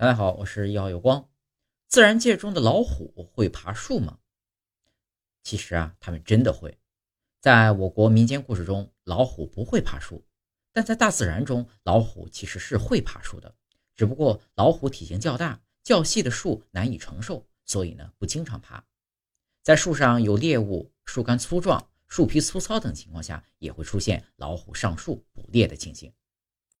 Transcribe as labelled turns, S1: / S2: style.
S1: 大家好，我是一号有光。自然界中的老虎会爬树吗？其实啊，它们真的会。在我国民间故事中，老虎不会爬树，但在大自然中，老虎其实是会爬树的。只不过老虎体型较大，较细的树难以承受，所以呢不经常爬。在树上有猎物、树干粗壮、树皮粗糙等情况下，也会出现老虎上树捕猎的情形。